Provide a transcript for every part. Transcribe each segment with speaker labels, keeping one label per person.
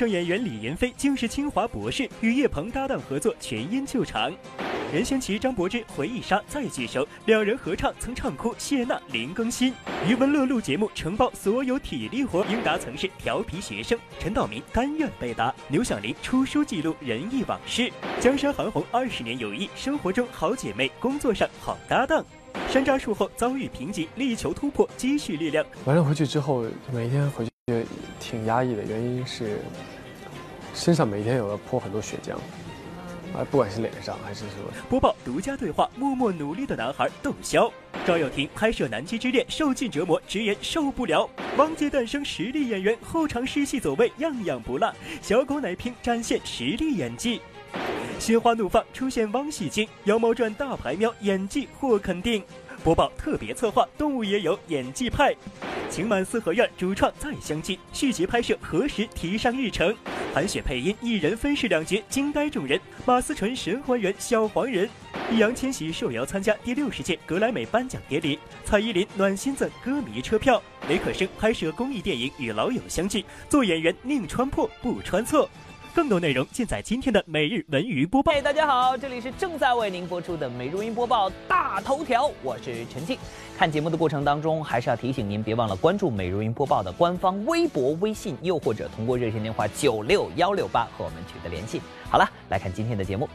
Speaker 1: 声演员李云飞竟是清华博士，与叶鹏搭档合作全因救场。任贤齐、张柏芝回忆杀再聚首，两人合唱曾唱哭谢娜林更新。余文乐录节目承包所有体力活，英达曾是调皮学生，陈道明甘愿被打。刘晓玲出书记录仁义往事，江山韩红二十年友谊，生活中好姐妹，工作上好搭档。山楂树后遭遇瓶颈，力求突破，积蓄力量。
Speaker 2: 完了回去之后，每天回去就挺压抑的，原因是身上每天有要泼很多血浆。啊，不管是脸上还是什么。
Speaker 1: 播报独家对话，默默努力的男孩窦骁。赵又廷拍摄《南极之恋》，受尽折磨，直言受不了。汪杰诞生实力演员，后场试戏走位样样不落。小狗奶瓶展现实力演技。心花怒放出现汪喜晶，《妖猫传》大牌喵演技获肯定。播报特别策划，动物也有演技派。情满四合院主创再相继，续集拍摄何时提上日程？韩雪配音，一人分饰两角，惊呆众人。马思纯神还原小黄人。易烊千玺受邀参加第六十届格莱美颁奖典礼。蔡依林暖心赠歌迷车票。雷可生拍摄公益电影与老友相聚，做演员宁穿破不穿错。更多内容尽在今天的每日文娱播报。
Speaker 3: 嘿，大家好，这里是正在为您播出的每日文娱播报大头条，我是陈静。看节目的过程当中，还是要提醒您，别忘了关注每日文娱播报的官方微博、微信，又或者通过热线电话九六幺六八和我们取得联系。好了，来看今天的节目。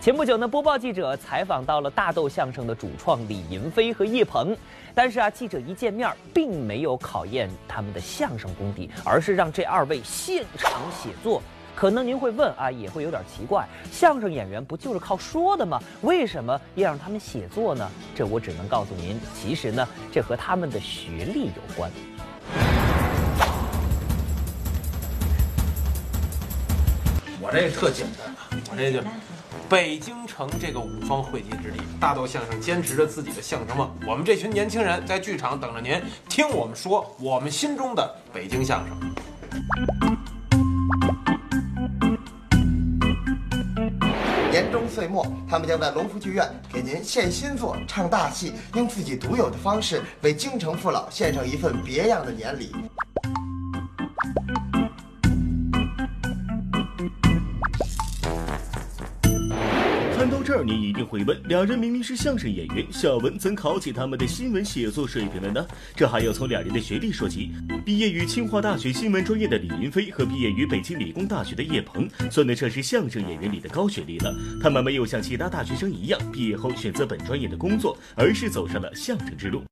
Speaker 3: 前不久呢，播报记者采访到了大豆相声的主创李银飞和叶鹏，但是啊，记者一见面，并没有考验他们的相声功底，而是让这二位现场写作。可能您会问啊，也会有点奇怪，相声演员不就是靠说的吗？为什么要让他们写作呢？这我只能告诉您，其实呢，这和他们的学历有关。
Speaker 4: 我这特简单啊，我这就北京城这个五方汇集之地，大豆相声坚持着自己的相声梦。我们这群年轻人在剧场等着您听我们说我们心中的北京相声。
Speaker 5: 年终岁末，他们将在隆福剧院给您献新作、唱大戏，用自己独有的方式为京城父老献上一份别样的年礼。
Speaker 6: 这儿，你一定会问：两人明明是相声演员，小文怎考起他们的新闻写作水平了呢？这还要从两人的学历说起。毕业于清华大学新闻专业的李云飞和毕业于北京理工大学的叶鹏，算得上是相声演员里的高学历了。他们没有像其他大学生一样，毕业后选择本专业的工作，而是走上了相声之路。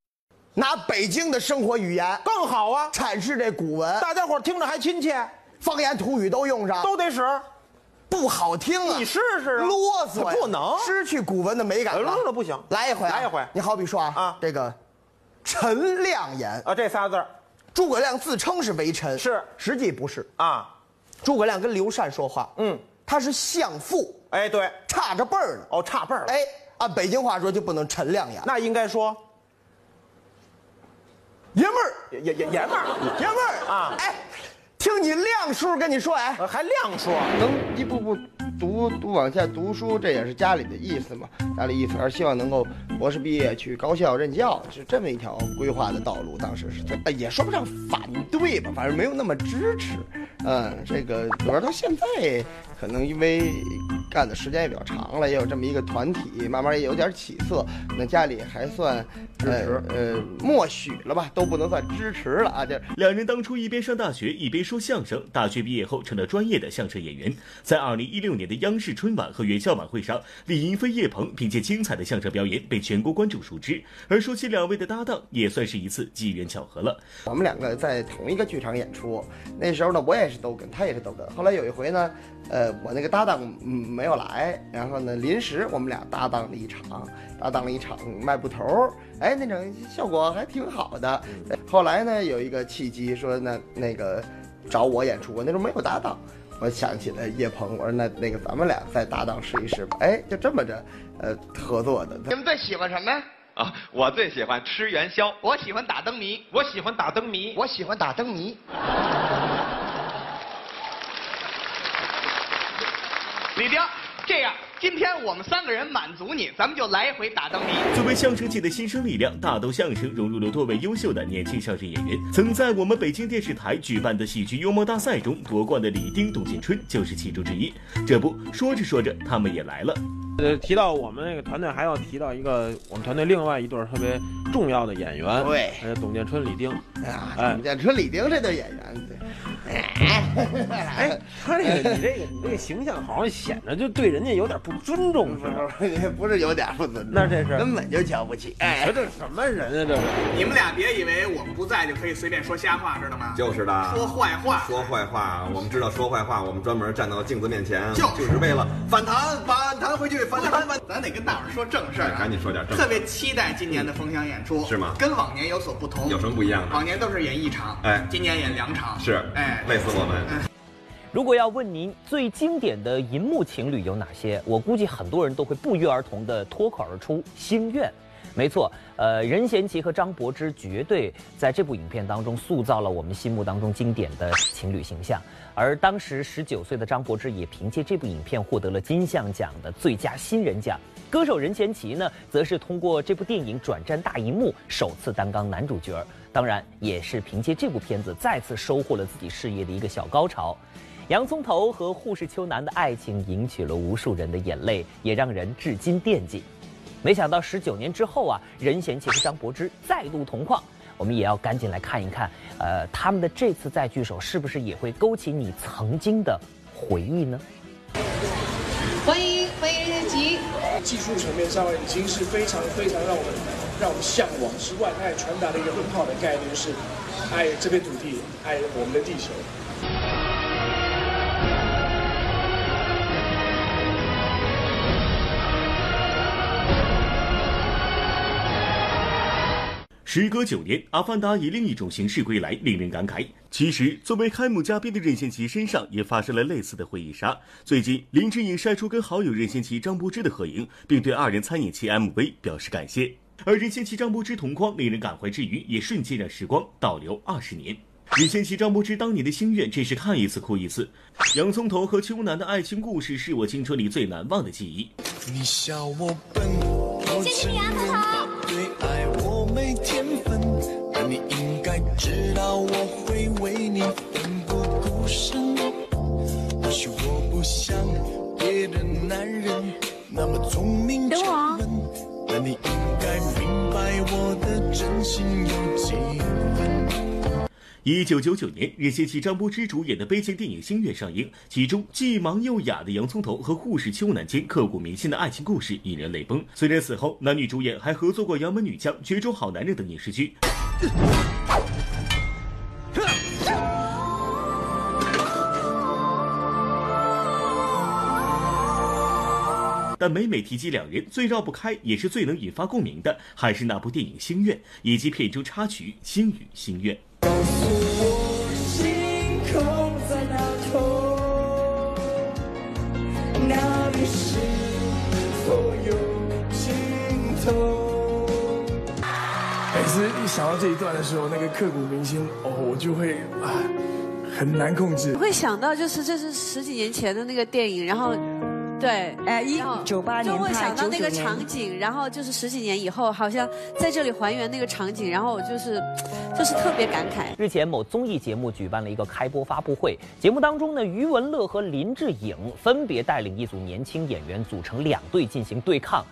Speaker 5: 拿北京的生活语言
Speaker 7: 更好啊，
Speaker 5: 阐释这古文，
Speaker 7: 大家伙听着还亲切，
Speaker 5: 方言土语都用上，
Speaker 7: 都得使。
Speaker 5: 不好听啊！
Speaker 7: 你试试
Speaker 5: 啊！啰嗦，
Speaker 7: 不能
Speaker 5: 失去古文的美感。
Speaker 7: 啰嗦不行，
Speaker 5: 来一回，
Speaker 7: 来一回。
Speaker 5: 你好比说啊，啊，这个陈亮言
Speaker 7: 啊，这仨字
Speaker 5: 诸葛亮自称是为臣，
Speaker 7: 是，
Speaker 5: 实际不是
Speaker 7: 啊。
Speaker 5: 诸葛亮跟刘禅说话，嗯，他是相父，
Speaker 7: 哎，对，
Speaker 5: 差着辈儿呢。
Speaker 7: 哦，差辈儿。
Speaker 5: 哎，按北京话说就不能陈亮言，
Speaker 7: 那应该说
Speaker 5: 爷们儿，
Speaker 7: 爷爷爷们儿，
Speaker 5: 爷们儿啊，哎。听你亮叔跟你说，哎，
Speaker 7: 还亮叔，
Speaker 8: 能一步步读读往下读书，这也是家里的意思嘛。家里意思还是希望能够博士毕业去高校任教，是这么一条规划的道路。当时是，哎，也说不上反对吧，反正没有那么支持。嗯，这个主要到现在，可能因为干的时间也比较长了，也有这么一个团体，慢慢也有点起色。那家里还算
Speaker 7: 支持，
Speaker 8: 呃，默许了吧，都不能算支持了啊。这
Speaker 6: 两人当初一边上大学一边说相声，大学毕业后成了专业的相声演员。在二零一六年的央视春晚和元宵晚会上，李云飞、叶鹏凭借精彩的相声表演被全国观众熟知。而说起两位的搭档，也算是一次机缘巧合了。
Speaker 8: 我们两个在同一个剧场演出，那时候呢，我也是。逗哏他也是逗哏，后来有一回呢，呃，我那个搭档嗯没有来，然后呢，临时我们俩搭档了一场，搭档了一场卖布头，哎，那种效果还挺好的。后来呢，有一个契机说，那那个找我演出，我那时候没有搭档，我想起了叶鹏，我说那那个咱们俩再搭档试一试吧，哎，就这么着，呃，合作的。
Speaker 5: 你们最喜欢什么？
Speaker 9: 啊，我最喜欢吃元宵，
Speaker 5: 我喜欢打灯谜，
Speaker 9: 我喜欢打灯谜，
Speaker 5: 我喜欢打灯谜。
Speaker 9: 李丁，
Speaker 10: 这样，今天我们三个人满足你，咱们就来一回打灯谜。
Speaker 6: 作为相声界的新生力量，大豆相声融入了多位优秀的年轻相声演员。曾在我们北京电视台举办的喜剧幽默大赛中夺冠的李丁、董建春就是其中之一。这不说着说着，他们也来了。
Speaker 4: 呃，提到我们那个团队，还要提到一个我们团队另外一对特别重要的演员，
Speaker 8: 对，
Speaker 4: 呃，董建春、李丁。
Speaker 8: 哎呀，董建春、李丁这对演员，
Speaker 4: 哎，他这个你这个你这个形象好像显得就对人家有点不尊重似
Speaker 8: 的，不是有点不尊重，
Speaker 4: 那这是
Speaker 8: 根本就瞧不起。
Speaker 4: 哎，这什么人啊？这是
Speaker 10: 你们俩别以为我们不在就可以随便说瞎话，知道吗？
Speaker 11: 就是的，
Speaker 10: 说坏话，
Speaker 11: 说坏话。我们知道说坏话，我们专门站到镜子面前，
Speaker 10: 就
Speaker 11: 就是为了反弹，
Speaker 10: 反弹回去，反弹反。咱得跟大伙说正事儿，
Speaker 11: 赶紧说点正。
Speaker 10: 特别期待今年的封箱演出，
Speaker 11: 是吗？
Speaker 10: 跟往年有所不同，
Speaker 11: 有什么不一样的？
Speaker 10: 往年都是演一场，
Speaker 11: 哎，
Speaker 10: 今年演两场，
Speaker 11: 是，
Speaker 10: 哎，
Speaker 11: 累死我们。
Speaker 3: 如果要问您最经典的银幕情侣有哪些，我估计很多人都会不约而同的脱口而出“心愿”。没错，呃，任贤齐和张柏芝绝对在这部影片当中塑造了我们心目当中经典的情侣形象。而当时十九岁的张柏芝也凭借这部影片获得了金像奖的最佳新人奖。歌手任贤齐呢，则是通过这部电影转战大荧幕，首次担纲男主角。当然，也是凭借这部片子再次收获了自己事业的一个小高潮。洋葱头和护士秋楠的爱情引起了无数人的眼泪，也让人至今惦记。没想到十九年之后啊，任贤齐和张柏芝再度同框，我们也要赶紧来看一看，呃，他们的这次再聚首是不是也会勾起你曾经的回忆呢？
Speaker 12: 欢迎欢迎，
Speaker 13: 技术层面上已经是非常非常让我们让我们向往之外，它也传达了一个很好的概念，就是爱这片土地，爱我们的地球。
Speaker 6: 时隔九年，《阿凡达》以另一种形式归来，令人感慨。其实，作为开幕嘉宾的任贤齐身上也发生了类似的回忆杀。最近，林志颖晒出跟好友任贤齐、张柏芝的合影，并对二人参演其 MV 表示感谢。而任贤齐、张柏芝同框，令人感怀之余，也瞬间让时光倒流二十年。任贤齐、张柏芝当年的心愿，真是看一次哭一次。洋葱头和秋楠的爱情故事，是我青春里最难忘的记忆。
Speaker 14: 你笑我笨，
Speaker 12: 谢谢你，
Speaker 14: 许我不像别的男人那么聪明沉稳，但你应该明白我的真心有几分。
Speaker 6: 一九九九年，任贤齐、张柏芝主演的悲情电影《星月》上映，其中既盲又哑的洋葱头和护士邱楠间刻骨铭心的爱情故事引人泪崩。虽然此后男女主演还合作过《杨门女将》《绝种好男人》等影视剧，但每每提及两人，最绕不开也是最能引发共鸣的，还是那部电影《心愿》以及片中插曲《星语心愿》。
Speaker 14: 告诉我，星空在哪头？那里是否有尽头？
Speaker 13: 每次一想到这一段的时候，那个刻骨铭心，哦，我就会啊，很难控制。
Speaker 15: 会想到就是这是十几年前的那个电影，然后。对，
Speaker 16: 哎，一九八年
Speaker 15: 就会想到那个场景，然后就是十几年以后，好像在这里还原那个场景，然后我就是，就是特别感慨。
Speaker 3: 日前，某综艺节目举办了一个开播发布会，节目当中呢，余文乐和林志颖分别带领一组年轻演员组成两队进行对抗。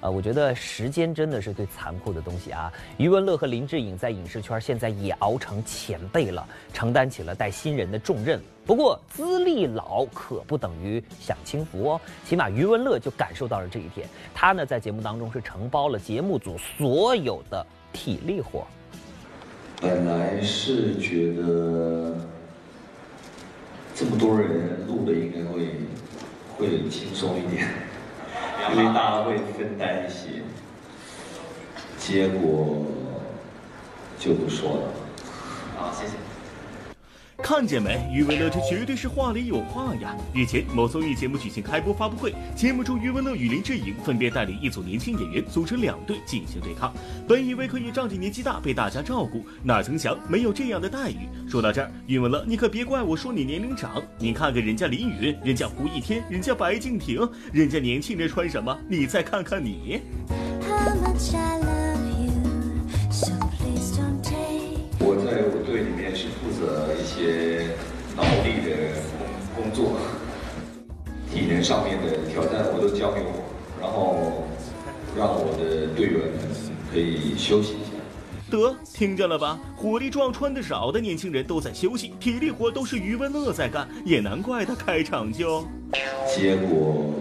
Speaker 3: 呃，我觉得时间真的是最残酷的东西啊！余文乐和林志颖在影视圈现在也熬成前辈了，承担起了带新人的重任。不过资历老可不等于享清福哦，起码余文乐就感受到了这一点。他呢在节目当中是承包了节目组所有的体力活。
Speaker 17: 本来是觉得这么多人录的应该会会轻松一点，因为大家会分担一些，结果就不说了。
Speaker 3: 好，谢谢。
Speaker 6: 看见没？余文乐这绝对是话里有话呀！日前，某综艺节目举行开播发布会，节目中余文乐与林志颖分别带领一组年轻演员组成两队进行对抗。本以为可以仗着年纪大被大家照顾，哪曾想没有这样的待遇。说到这儿，余文乐，你可别怪我说你年龄长。你看看人家林允，人家胡一天，人家白敬亭，人家年轻人穿什么？你再看看你。
Speaker 17: 上面的挑战我都交给我，然后让我的队员们可以休息一下。
Speaker 6: 得，听见了吧？火力壮、穿的少的年轻人都在休息，体力活都是余文乐在干，也难怪他开场就……
Speaker 17: 结果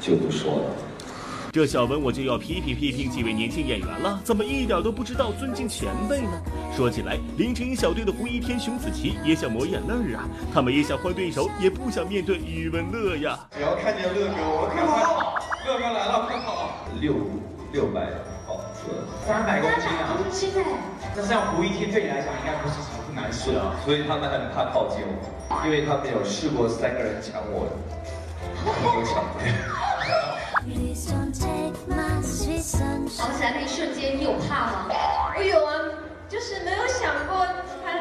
Speaker 17: 就不说了。
Speaker 6: 这小文我就要批评批评几位年轻演员了，怎么一点都不知道尊敬前辈呢？说起来，林志颖小队的胡一天、熊梓淇也想抹眼泪啊，他们也想换对手，也不想面对余文乐呀。
Speaker 17: 只要看见乐哥，我快跑！乐哥来了，快跑！六六百毫克，
Speaker 16: 三百公斤啊！现在，那像胡一天对你来讲应该不是什么难事
Speaker 17: 啊，所以他们很怕靠近我，因为他们有试过三个人抢我，都抢不了。
Speaker 12: 跑起来那一瞬间，你有怕吗？我有啊，就是没有想过他，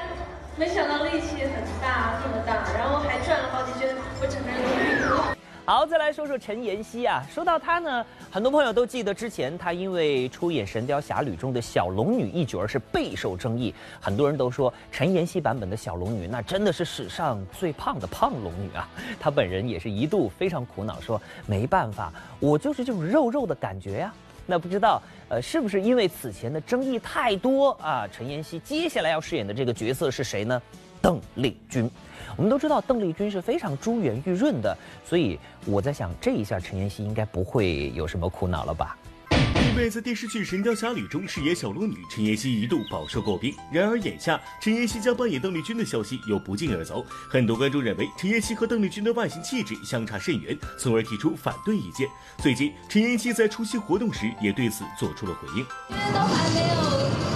Speaker 12: 没想到力气很大，这么大，然后还转了好几圈，我整个人都晕了。
Speaker 3: 好，再来说说陈妍希啊。说到她呢，很多朋友都记得之前她因为出演《神雕侠侣》中的小龙女一角是备受争议，很多人都说陈妍希版本的小龙女那真的是史上最胖的胖龙女啊。她本人也是一度非常苦恼，说没办法，我就是这种肉肉的感觉呀。那不知道呃是不是因为此前的争议太多啊？陈妍希接下来要饰演的这个角色是谁呢？邓丽君。我们都知道邓丽君是非常珠圆玉润的，所以我在想，这一下陈妍希应该不会有什么苦恼了吧？
Speaker 6: 因为在电视剧《神雕侠侣》中饰演小龙女，陈妍希一度饱受诟病。然而眼下，陈妍希将扮演邓丽君的消息又不胫而走，很多观众认为陈妍希和邓丽君的外形气质相差甚远，从而提出反对意见。最近，陈妍希在出席活动时也对此做出了回应。
Speaker 12: 因为都还没有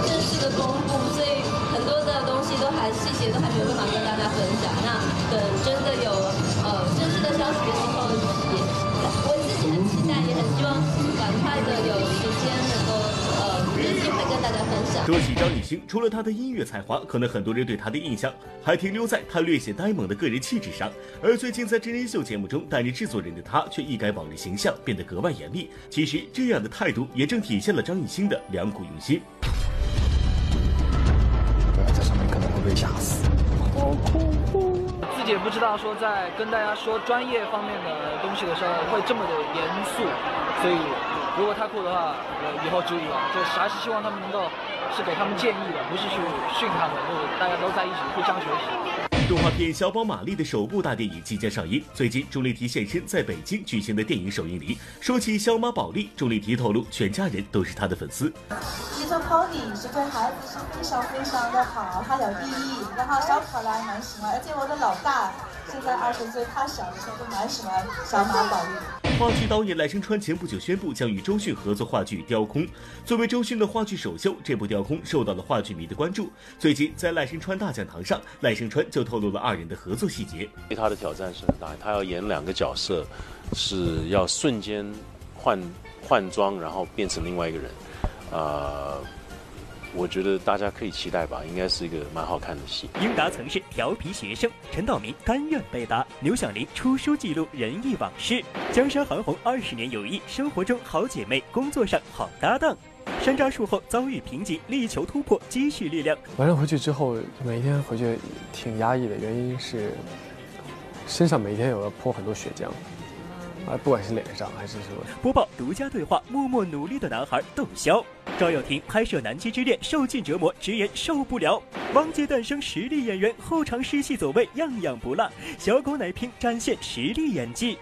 Speaker 12: 正式的公布，所以很多的东西都还细节都还没有办法跟大家分享。那等真的有了
Speaker 6: 说起张艺兴，除了他的音乐才华，可能很多人对他的印象还停留在他略显呆萌的个人气质上。而最近在真人秀节目中担任制作人的他，却一改往日形象，变得格外严厉。其实这样的态度，也正体现了张艺兴的良苦用心。
Speaker 18: 在上面可能会被吓死。
Speaker 13: 好恐怖！自己也不知道说在跟大家说专业方面的东西的时候会这么的严肃，所以如果太酷的话，呃，以后注意了。就还是希望他们能够是给他们建议的，不是去训他们，就是大家都在一起互相学习。
Speaker 6: 动画片《小宝玛丽》的首部大电影即将上映。最近，钟丽缇现身在北京举行的电影首映礼。说起小马宝莉，钟丽缇透露，全家人都是她的粉丝。
Speaker 19: 其实 Pony 是对孩子是非常非常的好，他有意义，然后小可爱蛮喜欢，而且我的老大现在二十岁，他小的时候都蛮喜欢小马宝莉。
Speaker 6: 话剧导演赖声川前不久宣布将与周迅合作话剧《雕空》。作为周迅的话剧首秀，这部《雕空》受到了话剧迷的关注。最近在赖声川大讲堂上，赖声川就透透露了二人的合作细节。
Speaker 20: 对他的挑战是很大，他要演两个角色，是要瞬间换换装，然后变成另外一个人。呃，我觉得大家可以期待吧，应该是一个蛮好看的戏。
Speaker 1: 英达曾是调皮学生，陈道明甘愿被打，刘晓玲出书记录仁义往事，江山韩红二十年友谊，生活中好姐妹，工作上好搭档。山楂树后遭遇瓶颈，力求突破，积蓄力量。
Speaker 2: 晚上回去之后，每天回去挺压抑的，原因是身上每天有要泼很多血浆，啊，不管是脸上还是说。
Speaker 1: 播报独家对话，默默努力的男孩窦骁。赵又廷拍摄《南极之恋》，受尽折磨，直言受不了。汪杰诞生实力演员，后场试戏走位样样不落。小狗奶瓶展现实力演技。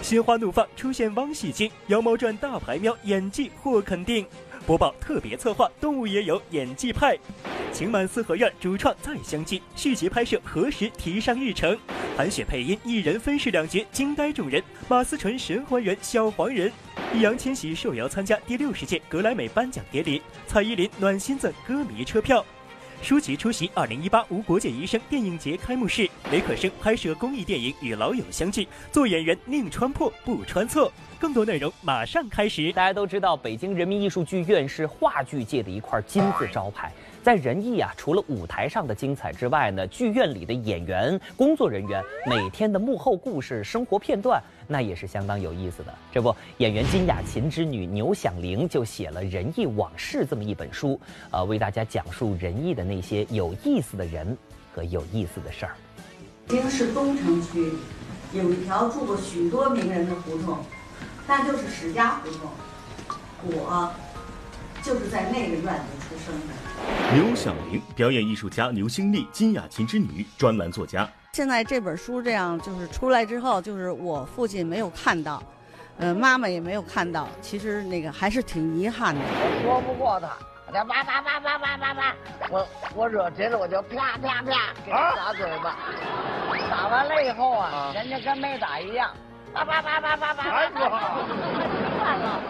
Speaker 1: 心花怒放出现汪喜金，《妖猫传》大牌喵演技获肯定。播报特别策划，动物也有演技派。情满四合院主创再相继，续集拍摄何时提上日程？韩雪配音一人分饰两角，惊呆众人。马思纯神还原小黄人。易烊千玺受邀参加第六十届格莱美颁奖典礼，蔡依林暖心赠歌迷车票。舒淇出席2018无国界医生电影节开幕式，雷可生拍摄公益电影《与老友相聚》，做演员宁穿破不穿错。更多内容马上开始。
Speaker 3: 大家都知道，北京人民艺术剧院是话剧界的一块金字招牌。在人艺啊，除了舞台上的精彩之外呢，剧院里的演员、工作人员每天的幕后故事、生活片段，那也是相当有意思的。这不，演员金雅琴之女牛响铃就写了《仁义往事》这么一本书，呃，为大家讲述仁义的那些有意思的人和有意思的事儿。
Speaker 21: 北京市东城区有一条住过许多名人的胡同，那就是史家胡同。我就是在那个院子出生的。
Speaker 6: 刘晓玲，表演艺术家牛星丽、金雅琴之女，专栏作家。
Speaker 21: 现在这本书这样就是出来之后，就是我父亲没有看到，呃，妈妈也没有看到，其实那个还是挺遗憾的。
Speaker 22: 我说不过他，他叭叭叭叭叭叭叭，我我惹急了我就啪啪啪给他打嘴巴，打完了以后啊，人家跟没打一样。叭叭叭叭叭叭！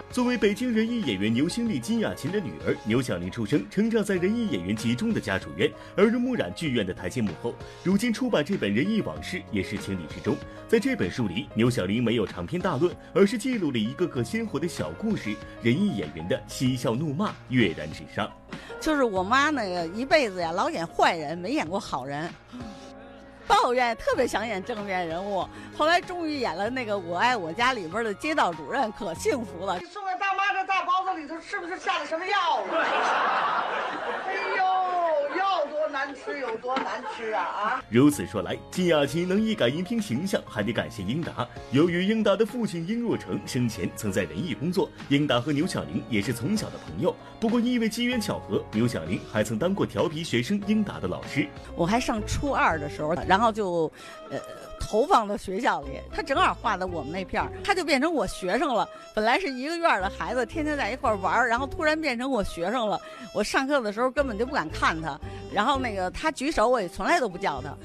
Speaker 6: 作为北京人艺演员牛星丽、金雅琴的女儿，牛小玲出生、成长在人艺演员集中的家属院，耳濡目染剧院的台前幕后。如今出版这本《人艺往事》也是情理之中。在这本书里，牛小玲没有长篇大论，而是记录了一个个鲜活的小故事，人艺演员的嬉笑怒骂跃然纸上。
Speaker 21: 就是我妈那个一辈子呀，老演坏人，没演过好人。抱怨特别想演正面人物，后来终于演了那个《我爱我家》里边的街道主任，可幸福了。
Speaker 22: 你送给大妈这大包子里头是不是下了什么药了？哎呦，难吃有多难吃啊啊！
Speaker 6: 如此说来，金雅琴能一改荧屏形象，还得感谢英达。由于英达的父亲英若成生前曾在仁义工作，英达和牛小玲也是从小的朋友。不过因为机缘巧合，牛小玲还曾当过调皮学生英达的老师。
Speaker 21: 我还上初二的时候，然后就，呃。投放到学校里，他正好画的我们那片儿，他就变成我学生了。本来是一个院的孩子，天天在一块玩儿，然后突然变成我学生了。我上课的时候根本就不敢看他，然后那个他举手，我也从来都不叫他，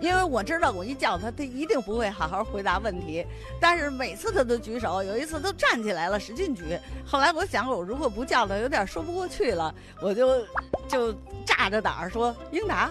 Speaker 21: 因为我知道我一叫他，他一定不会好好回答问题。但是每次他都举手，有一次都站起来了，使劲举。后来我想，我如果不叫他，有点说不过去了，我就就炸着胆儿说：“英达。”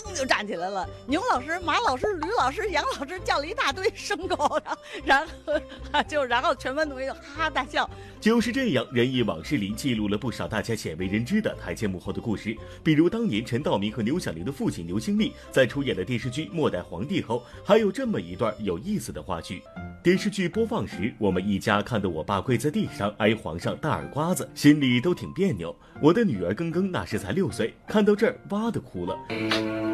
Speaker 21: 噔就站起来了，牛老师、马老师、吕老师、杨老师叫了一大堆牲口，然后然后就然后全班同学就哈哈大笑。
Speaker 6: 就是这样，《人艺往事》里记录了不少大家鲜为人知的台前幕后的故事，比如当年陈道明和牛小玲的父亲牛星丽在出演了电视剧《末代皇帝》后，还有这么一段有意思的话剧。电视剧播放时，我们一家看得我爸跪在地上挨皇上大耳刮子，心里都挺别扭。我的女儿庚庚那时才六岁，看到这儿哇的哭了。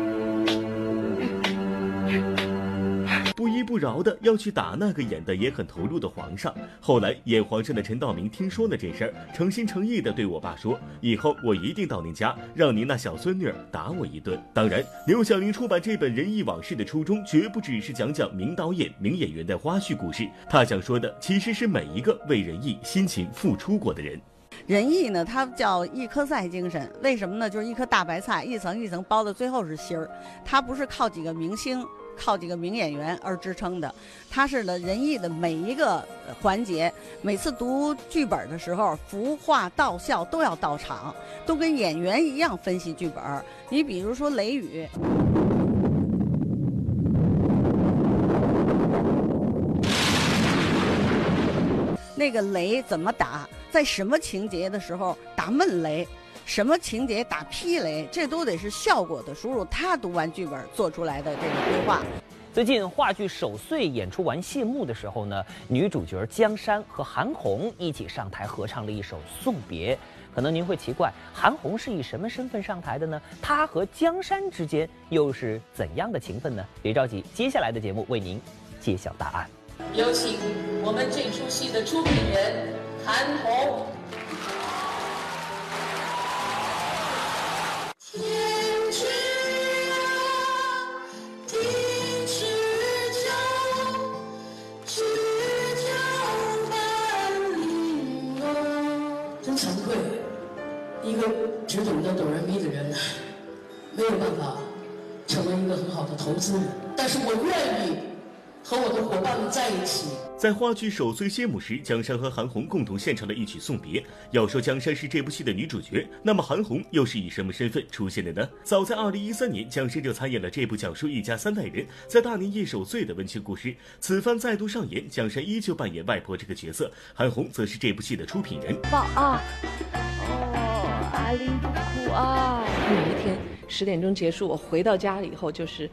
Speaker 6: 不饶的要去打那个演的也很投入的皇上。后来演皇上的陈道明听说了这事儿，诚心诚意的对我爸说：“以后我一定到您家，让您那小孙女打我一顿。”当然，刘晓玲出版这本《人艺往事》的初衷，绝不只是讲讲名导演、名演员的花絮故事。他想说的，其实是每一个为人艺辛勤付出过的人。
Speaker 21: 人艺呢，它叫一颗菜精神，为什么呢？就是一颗大白菜，一层一层包的，最后是芯儿。它不是靠几个明星。靠几个名演员而支撑的，他是呢仁义的每一个环节，每次读剧本的时候，服化道笑都要到场，都跟演员一样分析剧本。你比如说《雷雨》，那个雷怎么打，在什么情节的时候打闷雷？什么情节打劈雷，这都得是效果的输入。他读完剧本做出来的这个规划。
Speaker 3: 最近话剧守岁演出完谢幕的时候呢，女主角江山和韩红一起上台合唱了一首送别。可能您会奇怪，韩红是以什么身份上台的呢？她和江山之间又是怎样的情分呢？别着急，接下来的节目为您揭晓答案。
Speaker 23: 有请我们这出戏的出品人韩红。哆来咪的人，没有办法成为一个很好的投资人。但是我愿意和我的伙伴们在一起。
Speaker 6: 在话剧守岁谢幕时，江山和韩红共同献唱了一曲送别。要说江山是这部戏的女主角，那么韩红又是以什么身份出现的呢？早在2013年，江山就参演了这部讲述一家三代人在大年夜守岁的温情故事。此番再度上演，江山依旧扮演外婆这个角色，韩红则是这部戏的出品人。
Speaker 24: 报啊！哦，阿丽哭啊！每一天十点钟结束，我回到家里以后就是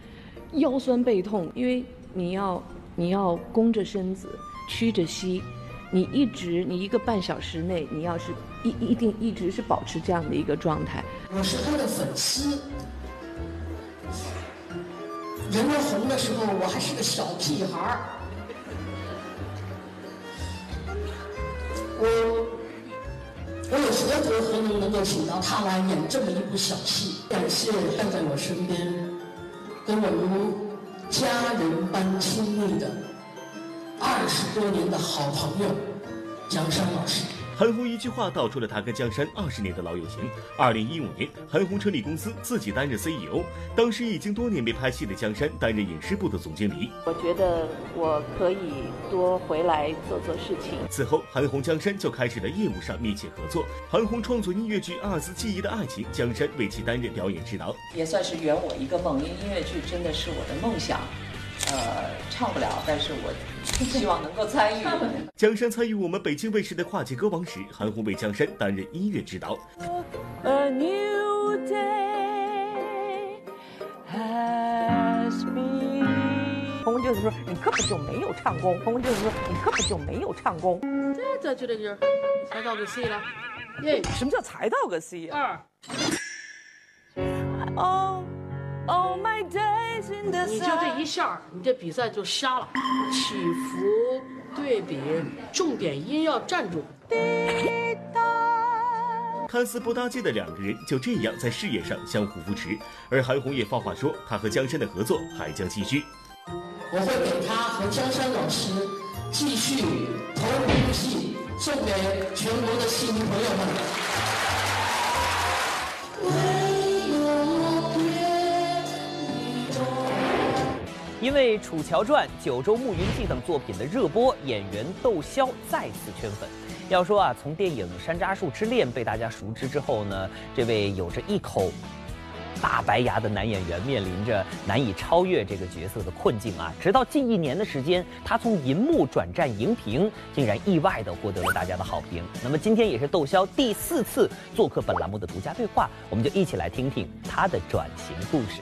Speaker 24: 腰酸背痛，因为你要。你要弓着身子，屈着膝，你一直，你一个半小时内，你要是一一定一直是保持这样的一个状态。
Speaker 23: 我是他的粉丝，人家红的时候，我还是个小屁孩儿。我我有何德何能能够请到他来演这么一部小戏？感谢站在我身边，跟我如。家人般亲密的二十多年的好朋友蒋山老师。
Speaker 6: 韩红一句话道出了他跟江山二十年的老友情。二零一五年，韩红成立公司，自己担任 CEO。当时已经多年没拍戏的江山担任影视部的总经理。
Speaker 24: 我觉得我可以多回来做做事情。
Speaker 6: 此后，韩红、江山就开始了业务上密切合作。韩红创作音乐剧《二次记忆的爱情》，江山为其担任表演指导，
Speaker 24: 也算是圆我一个梦。因为音乐剧真的是我的梦想。呃，唱不了，但是我希望能够参与。
Speaker 6: 江山参与我们北京卫视的跨界歌王时，韩红为江山担任音乐指导。A new day
Speaker 24: has been。红红就是说，你根本就没有唱功。红红就是说，你根本就没有唱功。
Speaker 23: 这这就这句，才到个 C 了。
Speaker 24: 耶，什么叫才到个 C
Speaker 23: 啊？
Speaker 24: 二。哦。
Speaker 23: 你就这一下，你这比赛就瞎了。起伏、对比、重点音要站住。
Speaker 6: 看似不搭界的两个人，就这样在事业上相互扶持。而韩红也放话说，他和江山的合作还将继续。
Speaker 23: 我会给他和江山老师继续投一部戏，送给全国的戏迷朋友们。
Speaker 3: 因为《楚乔传》《九州牧云记》等作品的热播，演员窦骁再次圈粉。要说啊，从电影《山楂树之恋》被大家熟知之后呢，这位有着一口大白牙的男演员面临着难以超越这个角色的困境啊。直到近一年的时间，他从银幕转战荧屏，竟然意外地获得了大家的好评。那么今天也是窦骁第四次做客本栏目的独家对话，我们就一起来听听他的转型故事。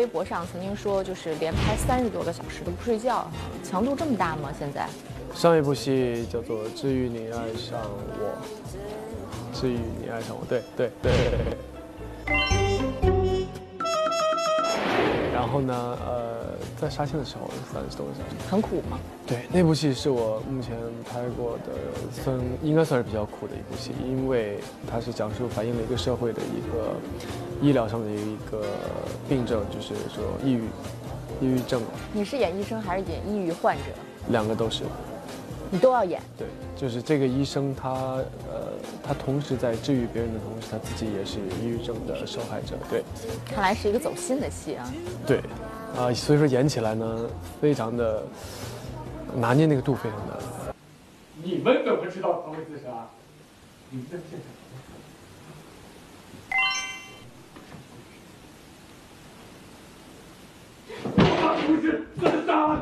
Speaker 25: 微博上曾经说，就是连拍三十多个小时都不睡觉，强度这么大吗？现在？
Speaker 2: 上一部戏叫做《治愈你爱上我》，治愈你爱上我，对对对。然后呢，呃。在杀青的时候，三十多个小时，
Speaker 25: 很苦吗？
Speaker 2: 对，那部戏是我目前拍过的，算应该算是比较苦的一部戏，因为它是讲述反映了一个社会的一个医疗上的一个病症，就是说抑郁，抑郁症。
Speaker 25: 你是演医生还是演抑郁患者？
Speaker 2: 两个都是。
Speaker 25: 你都要演？
Speaker 2: 对，就是这个医生，他呃，他同时在治愈别人的同时，他自己也是抑郁症的受害者。对。
Speaker 25: 看来是一个走心的戏啊。
Speaker 2: 对。啊，所以说演起来呢，非常的拿捏那个度非常难。
Speaker 26: 你们怎么知道他会自杀？你们在现场。不是自杀。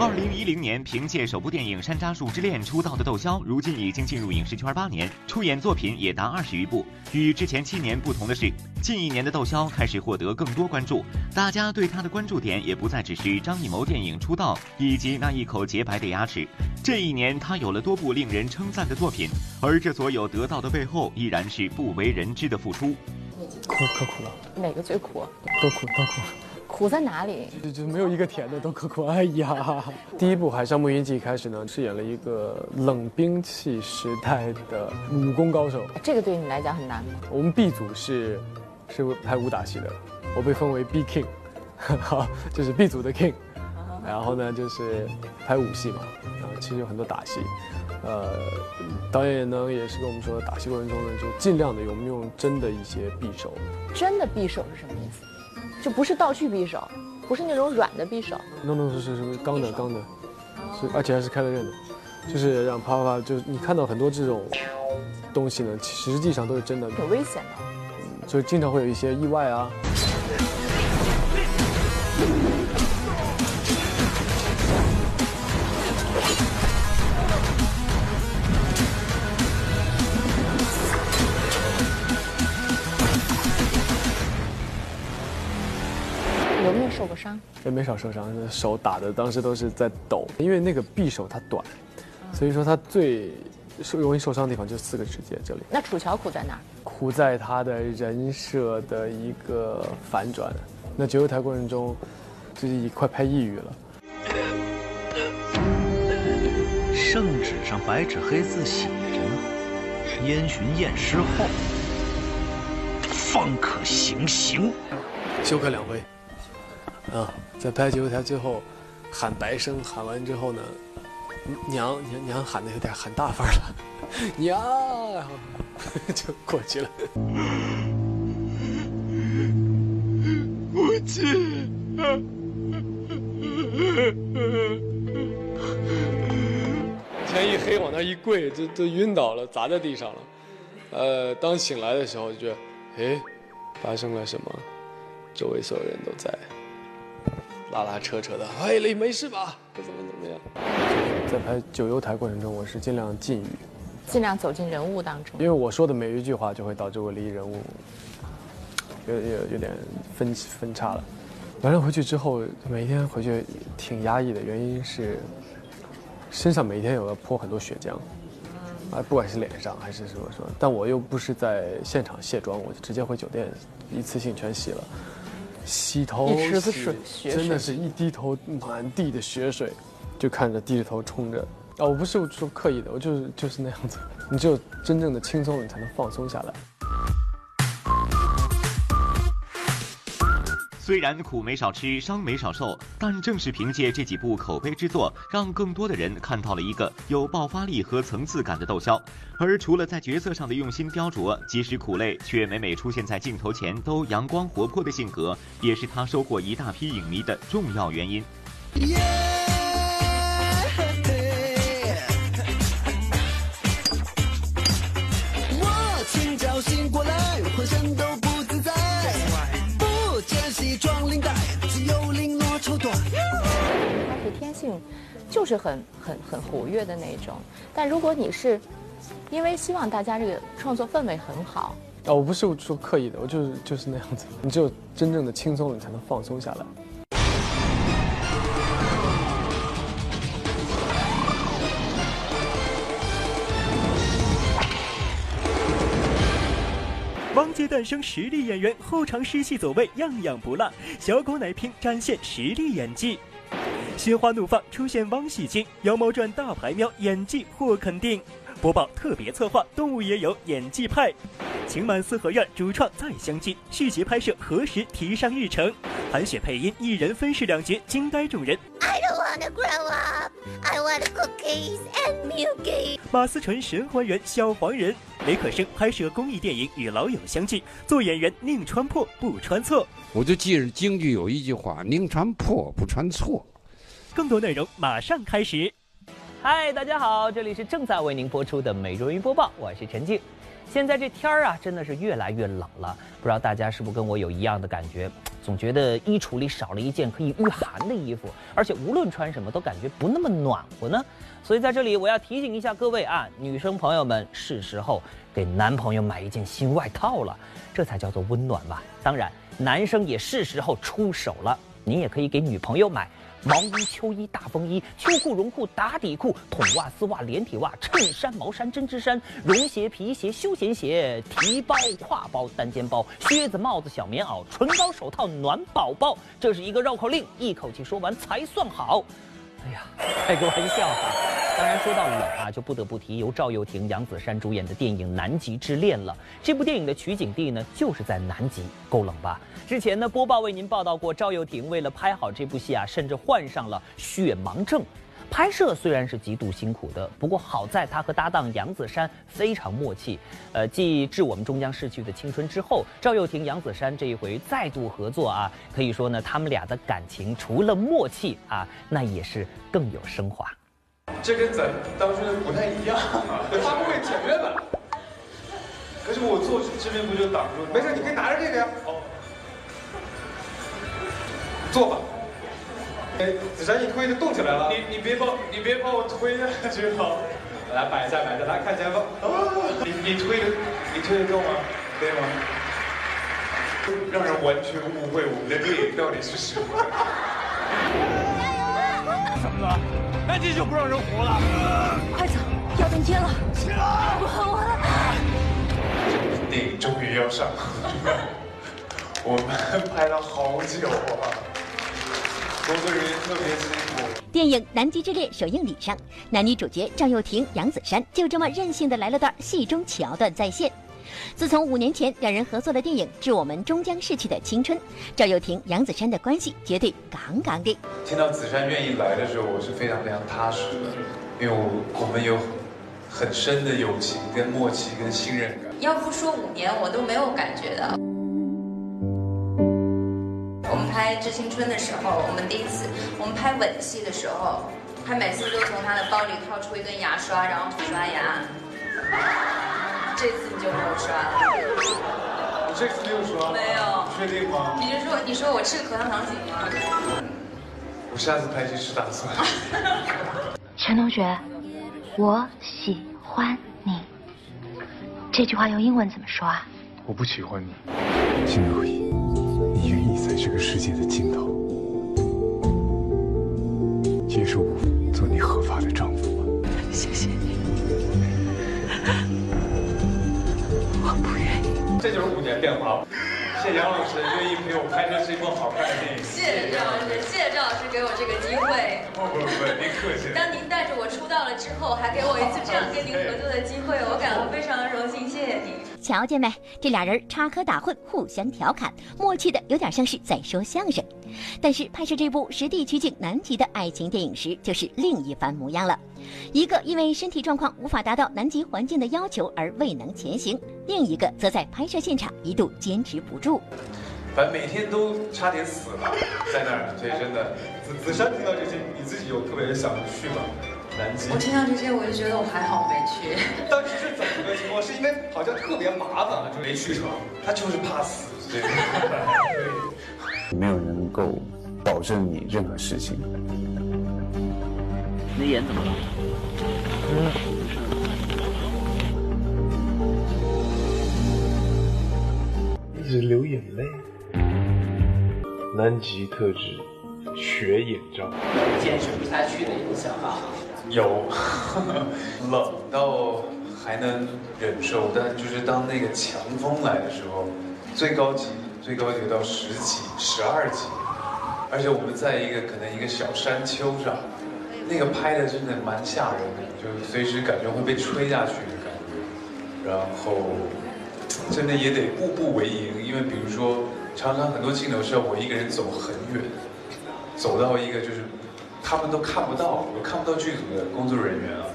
Speaker 27: 二零一零年凭借首部电影《山楂树之恋》出道的窦骁，如今已经进入影视圈八年，出演作品也达二十余部。与之前七年不同的是，近一年的窦骁开始获得更多关注，大家对他的关注点也不再只是张艺谋电影出道以及那一口洁白的牙齿。这一年，他有了多部令人称赞的作品，而这所有得到的背后，依然是不为人知的付出。
Speaker 2: 苦可苦了，
Speaker 25: 哪个最苦？
Speaker 2: 都苦都苦。
Speaker 25: 苦在哪里？
Speaker 2: 就就没有一个甜的，都可苦。哎呀，第一部《海上牧云记》开始呢，饰演了一个冷兵器时代的武功高手。
Speaker 25: 这个对你来讲很难吗？
Speaker 2: 我们 B 组是是拍武打戏的，我被封为 B King，好，就是 B 组的 King。然后呢，就是拍武戏嘛，然后其实有很多打戏。呃，导演呢也是跟我们说，打戏过程中呢，就尽量的我们用真的一些匕首。
Speaker 25: 真的匕首是什么意思？不是道具匕首，不是那种软的匕首。
Speaker 2: no no 是是是钢的钢的，是而且还是开了刃的，就是让啪啪啪，就是你看到很多这种东西呢，实际上都是真的。
Speaker 25: 挺危险的。
Speaker 2: 所以经常会有一些意外啊。
Speaker 25: 过伤？
Speaker 2: 也没少受伤，手打的当时都是在抖，因为那个匕首它短，所以说它最受容易受伤的地方就四个指节这里。
Speaker 25: 那楚乔苦在哪儿？
Speaker 2: 苦在他的人设的一个反转。那九九台过程中，就是一快拍抑郁了。
Speaker 28: 圣旨上白纸黑字写着呢：燕巡验尸后，方可行刑。
Speaker 2: 休克两回。啊，在拍节目台最后喊白声，喊完之后呢，娘娘娘喊的有点喊大范儿了，娘，然后 就过去了。
Speaker 14: 母亲，
Speaker 2: 天一黑往那一跪，就就晕倒了，砸在地上了。呃，当醒来的时候就觉得，哎，发生了什么？周围所有人都在。拉拉扯扯的，哎，你没事吧？怎么怎么样？在拍九幽台过程中，我是尽量禁语，
Speaker 25: 尽量走进人物当中。
Speaker 2: 因为我说的每一句话，就会导致我离人物有有有点分分叉了。完了回去之后，每天回去挺压抑的，原因是身上每天有要泼很多血浆，啊，不管是脸上还是什么什么，但我又不是在现场卸妆，我就直接回酒店一次性全洗了。洗头，
Speaker 25: 一池子水，
Speaker 2: 真的是一低头满地的血水，就看着低着头冲着。啊，我不是说刻意的，我就是就是那样子。你只有真正的轻松了，你才能放松下来。
Speaker 27: 虽然苦没少吃，伤没少受，但正是凭借这几部口碑之作，让更多的人看到了一个有爆发力和层次感的窦骁。而除了在角色上的用心雕琢，即使苦累，却每每出现在镜头前都阳光活泼的性格，也是他收获一大批影迷的重要原因。
Speaker 25: 就是很很很活跃的那种。但如果你是因为希望大家这个创作氛围很好，
Speaker 2: 啊，我不是说刻意的，我就是就是那样子。你只有真正的轻松了，你才能放松下来。
Speaker 1: 汪杰诞生实力演员，后场试戏走位样样不落，小狗奶瓶展现实力演技。心花怒放出现汪喜清，《妖猫传》大牌喵演技获肯定。播报特别策划，动物也有演技派。情满四合院主创再相聚，续集拍摄何时提上日程？韩雪配音，一人分饰两角，惊呆众人。
Speaker 29: I don't wanna grow up. I want cookies and milky.
Speaker 1: 马思纯神还原小黄人，雷可生拍摄公益电影与老友相聚，做演员宁穿破不穿错。
Speaker 30: 我就记着京剧有一句话：宁穿破不穿错。
Speaker 1: 更多内容马上开始。
Speaker 3: 嗨，大家好，这里是正在为您播出的《美容云播报》，我是陈静。现在这天儿啊，真的是越来越冷了。不知道大家是不是跟我有一样的感觉？总觉得衣橱里少了一件可以御寒的衣服，而且无论穿什么都感觉不那么暖和呢。所以在这里，我要提醒一下各位啊，女生朋友们，是时候给男朋友买一件新外套了，这才叫做温暖吧。当然，男生也是时候出手了，你也可以给女朋友买。毛衣、秋衣、大风衣、秋裤、绒裤、打底裤、筒袜、丝袜、连体袜、衬衫、毛衫、针织衫、绒鞋、皮鞋、休闲鞋、提包、挎包、单肩包、靴子、帽子、小棉袄、唇膏、手套、暖宝宝。这是一个绕口令，一口气说完才算好。哎呀，开个玩笑哈！当然说到冷啊，就不得不提由赵又廷、杨子姗主演的电影《南极之恋》了。这部电影的取景地呢，就是在南极，够冷吧？之前呢，播报为您报道过，赵又廷为了拍好这部戏啊，甚至患上了血盲症。拍摄虽然是极度辛苦的，不过好在他和搭档杨子姗非常默契。呃，继《致我们终将逝去的青春》之后，赵又廷、杨子姗这一回再度合作啊，可以说呢，他们俩的感情除了默契啊，那也是更有升华。
Speaker 31: 这跟咱当初的不太一样啊，发布会简约版。可是我坐这边不就挡住了？没事，你可以拿着这个呀。哦，坐吧。哎，子珊，你推的动起来了。你你别把你别把我推下去好。来摆一下，摆一下，来看前方。啊，你你推的你推的动吗？可以吗？让人完全误会我们的电影到底是什么。
Speaker 32: 加油什么的？南极就不让人活了。
Speaker 33: 快走，要登天了。
Speaker 32: 起来！
Speaker 33: 我我。
Speaker 31: 电影终于要上，我们拍了好久啊。工作人员特别辛苦。
Speaker 33: 电影《南极之恋》首映礼上，男女主角赵又廷、杨子姗就这么任性的来了段戏中桥段再现。自从五年前两人合作的电影《致我们终将逝去的青春》，赵又廷、杨子姗的关系绝对杠杠的。
Speaker 31: 听到子姗愿意来的时候，我是非常非常踏实的，因为我我们有很深的友情、跟默契、跟信任感。
Speaker 34: 要不说五年，我都没有感觉的。我们拍《致青春》的时候，我们第一次我们拍吻戏的时候，他每次都从他的包里掏出一根牙刷，然后刷牙。这次你就没有刷了。
Speaker 31: 你这次没有刷？
Speaker 34: 没有。
Speaker 31: 确定吗？
Speaker 34: 你就说，你说我吃个口香糖行吗？
Speaker 31: 我下次拍戏吃大蒜。
Speaker 33: 陈同学，我喜欢你。这句话用英文怎么说啊？
Speaker 31: 我不喜欢你，金如意，你愿意在这个世界的尽头接受我做你合法的丈夫吗？
Speaker 33: 谢谢你。
Speaker 31: 这就是五年变化了。谢谢杨老师愿意陪我拍摄这部好看的电影。
Speaker 34: 谢谢赵老师，谢谢赵老师给我这个机会。
Speaker 31: 不不不，您客气。
Speaker 34: 当您带着我出道了之后，还给我一次这样跟您合作的机会，我感到非常的荣幸，谢谢您。
Speaker 33: 瞧见没？这俩人插科打诨，互相调侃，默契的有点像是在说相声。但是拍摄这部实地取景南极的爱情电影时，就是另一番模样了。一个因为身体状况无法达到南极环境的要求而未能前行，另一个则在拍摄现场一度坚持不住。
Speaker 31: 反正每天都差点死了，在那儿，所以真的。子子珊听到这些，你自己有特别想去吗？南极？
Speaker 34: 我听到这些，我就觉得我还好没去。
Speaker 31: 当时是怎么个情况？是因为好像特别麻烦，就没去成。他就是怕死。对。
Speaker 18: 没有人能够保证你任何事情。
Speaker 3: 你的眼怎么了？
Speaker 31: 嗯一直流眼泪。南极特质，雪眼罩。
Speaker 35: 坚持不下去的影响啊。
Speaker 31: 有，冷到还能忍受，但就是当那个强风来的时候，最高级。最高级到十级、十二级，而且我们在一个可能一个小山丘上，那个拍的真的蛮吓人的，就随时感觉会被吹下去的感觉。然后真的也得步步为营，因为比如说常常很多镜头是要我一个人走很远，走到一个就是他们都看不到，我看不到剧组的工作人员啊，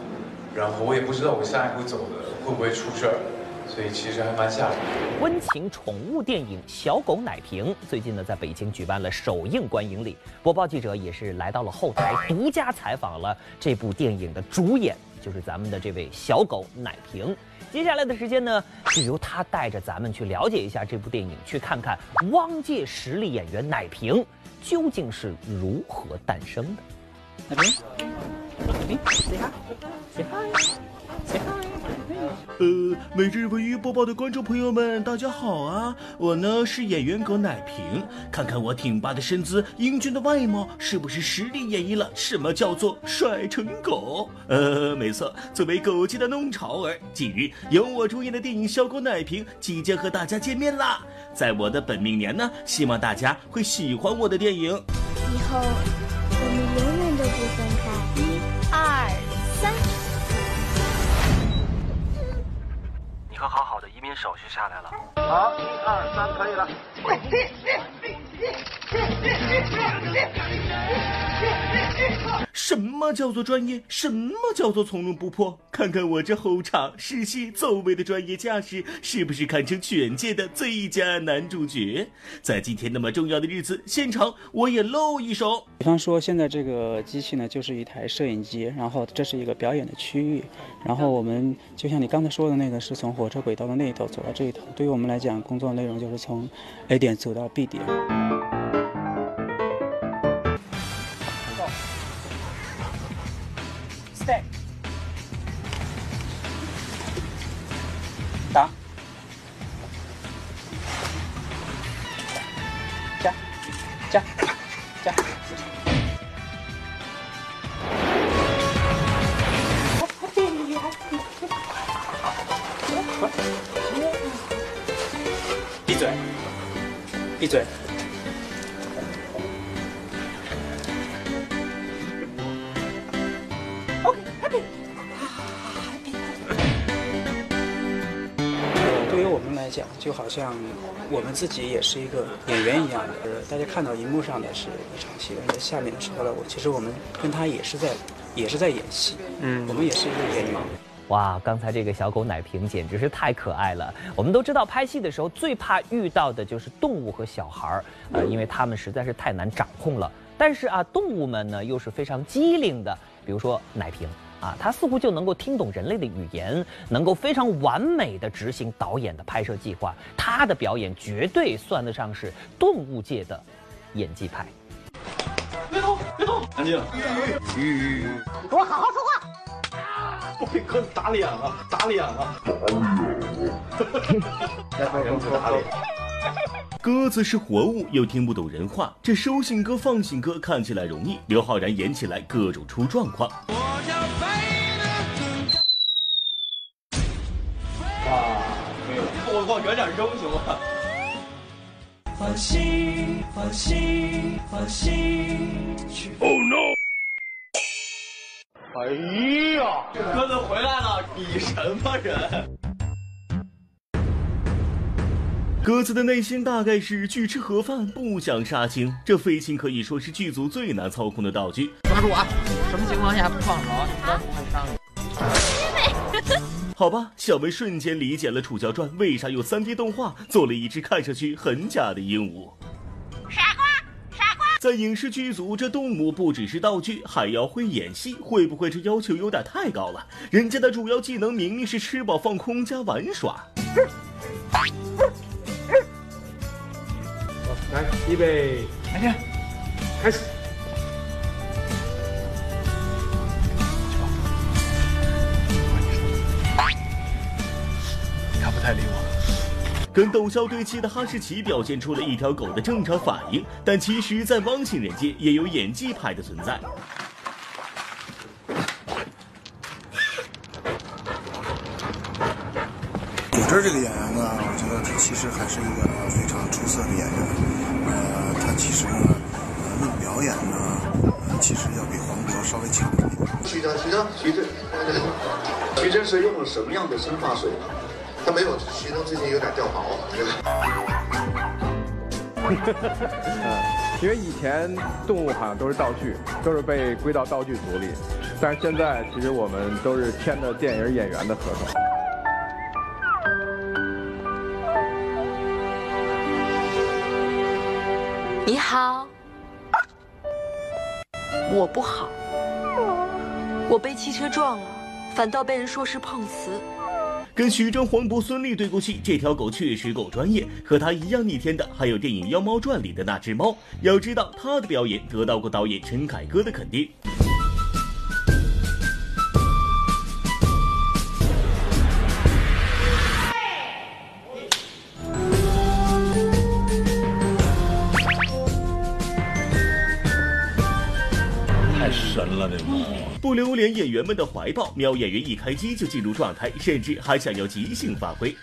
Speaker 31: 然后我也不知道我下一步走的会不会出事儿，所以其实还蛮吓人的。
Speaker 3: 温情宠物电影《小狗奶瓶》最近呢在北京举办了首映观影礼，播报记者也是来到了后台，独家采访了这部电影的主演，就是咱们的这位小狗奶瓶。接下来的时间呢，就由他带着咱们去了解一下这部电影，去看看汪界实力演员奶瓶究竟是如何诞生的。
Speaker 6: 呃，每日文娱播报的观众朋友们，大家好啊！我呢是演员狗奶瓶，看看我挺拔的身姿、英俊的外貌，是不是实力演绎了什么叫做帅成狗？呃，没错，作为狗界的弄潮儿，近日由我主演的电影《小狗奶瓶》即将和大家见面啦！在我的本命年呢，希望大家会喜欢我的电影。
Speaker 36: 以后我们永
Speaker 37: 手续下来了。
Speaker 38: 好，一二三，可以了。
Speaker 6: 什么叫做专业？什么叫做从容不迫？看看我这后场试戏走位的专业架势，是不是堪称全界的最佳男主角？在今天那么重要的日子，现场我也露一手。
Speaker 39: 比方说，现在这个机器呢，就是一台摄影机，然后这是一个表演的区域，然后我们就像你刚才说的那个，是从火车轨道的那一头走到这一头。对于我们来讲，工作内容就是从 A 点走到 B 点。打。加，加，加。闭嘴！闭嘴！于我们来讲，就好像我们自己也是一个演员一样的。呃，大家看到荧幕上的是一场戏，但在下面的时候呢，我其实我们跟他也是在，也是在演戏。嗯，我们也是一个演员。
Speaker 3: 哇，刚才这个小狗奶瓶简直是太可爱了。我们都知道，拍戏的时候最怕遇到的就是动物和小孩儿，呃，因为他们实在是太难掌控了。但是啊，动物们呢又是非常机灵的，比如说奶瓶啊，他似乎就能够听懂人类的语言，能够非常完美的执行导演的拍摄计划。他的表演绝对算得上是动物界的演技派。
Speaker 38: 别动，别动，安静。
Speaker 23: 给我好好说话。
Speaker 38: 我给哥打脸了，打脸了，打脸了，打 脸。
Speaker 6: 鸽子是活物，又听不懂人话，这收信鸽放信鸽看起来容易，刘昊然演起来各种出状况。
Speaker 38: 哇，没有，我往远点扔行吗？
Speaker 14: 放心，放心，放心去。
Speaker 38: Oh no！哎呀，鸽子回来了，你什么人？
Speaker 6: 鸽子的内心大概是拒吃盒饭，不想杀青。这飞禽可以说是剧组最难操控的道具。
Speaker 40: 抓住啊！什么情况下不放手？你都不会伤你。
Speaker 6: 好吧，小梅瞬间理解了《楚乔传》为啥用 3D 动画做了一只看上去很假的鹦鹉。
Speaker 29: 傻瓜，傻瓜！
Speaker 6: 在影视剧组，这动物不只是道具，还要会演戏，会不会这要求有点太高了？人家的主要技能明明是吃饱放空加玩耍。
Speaker 38: 来，预备，
Speaker 40: 安静，
Speaker 38: 开始。他不太理我。
Speaker 6: 跟窦骁对戏的哈士奇表现出了一条狗的正常反应，但其实，在汪星人界也有演技派的存在。
Speaker 41: 古筝这个演员呢，我觉得他其实还是一个非常出色的演员。呃，他其实呢，呃，论表演呢，呃，其实要比黄渤稍微强一点。
Speaker 42: 徐峥，徐峥，徐峥，徐峥是用了什么样的生发水呢？他没有，徐峥最近有点掉毛，对吧？
Speaker 43: 嗯，因为以前动物好像都是道具，都是被归到道具组里，但是现在其实我们都是签的电影演员的合同。
Speaker 44: 你好，我不好，我被汽车撞了，反倒被人说是碰瓷。
Speaker 6: 跟徐峥、黄渤、孙俪对过戏，这条狗确实够专业。和他一样逆天的，还有电影《妖猫传》里的那只猫。要知道，他的表演得到过导演陈凯歌的肯定。连演员们的怀抱，喵演员一开机就进入状态，甚至还想要即兴发挥。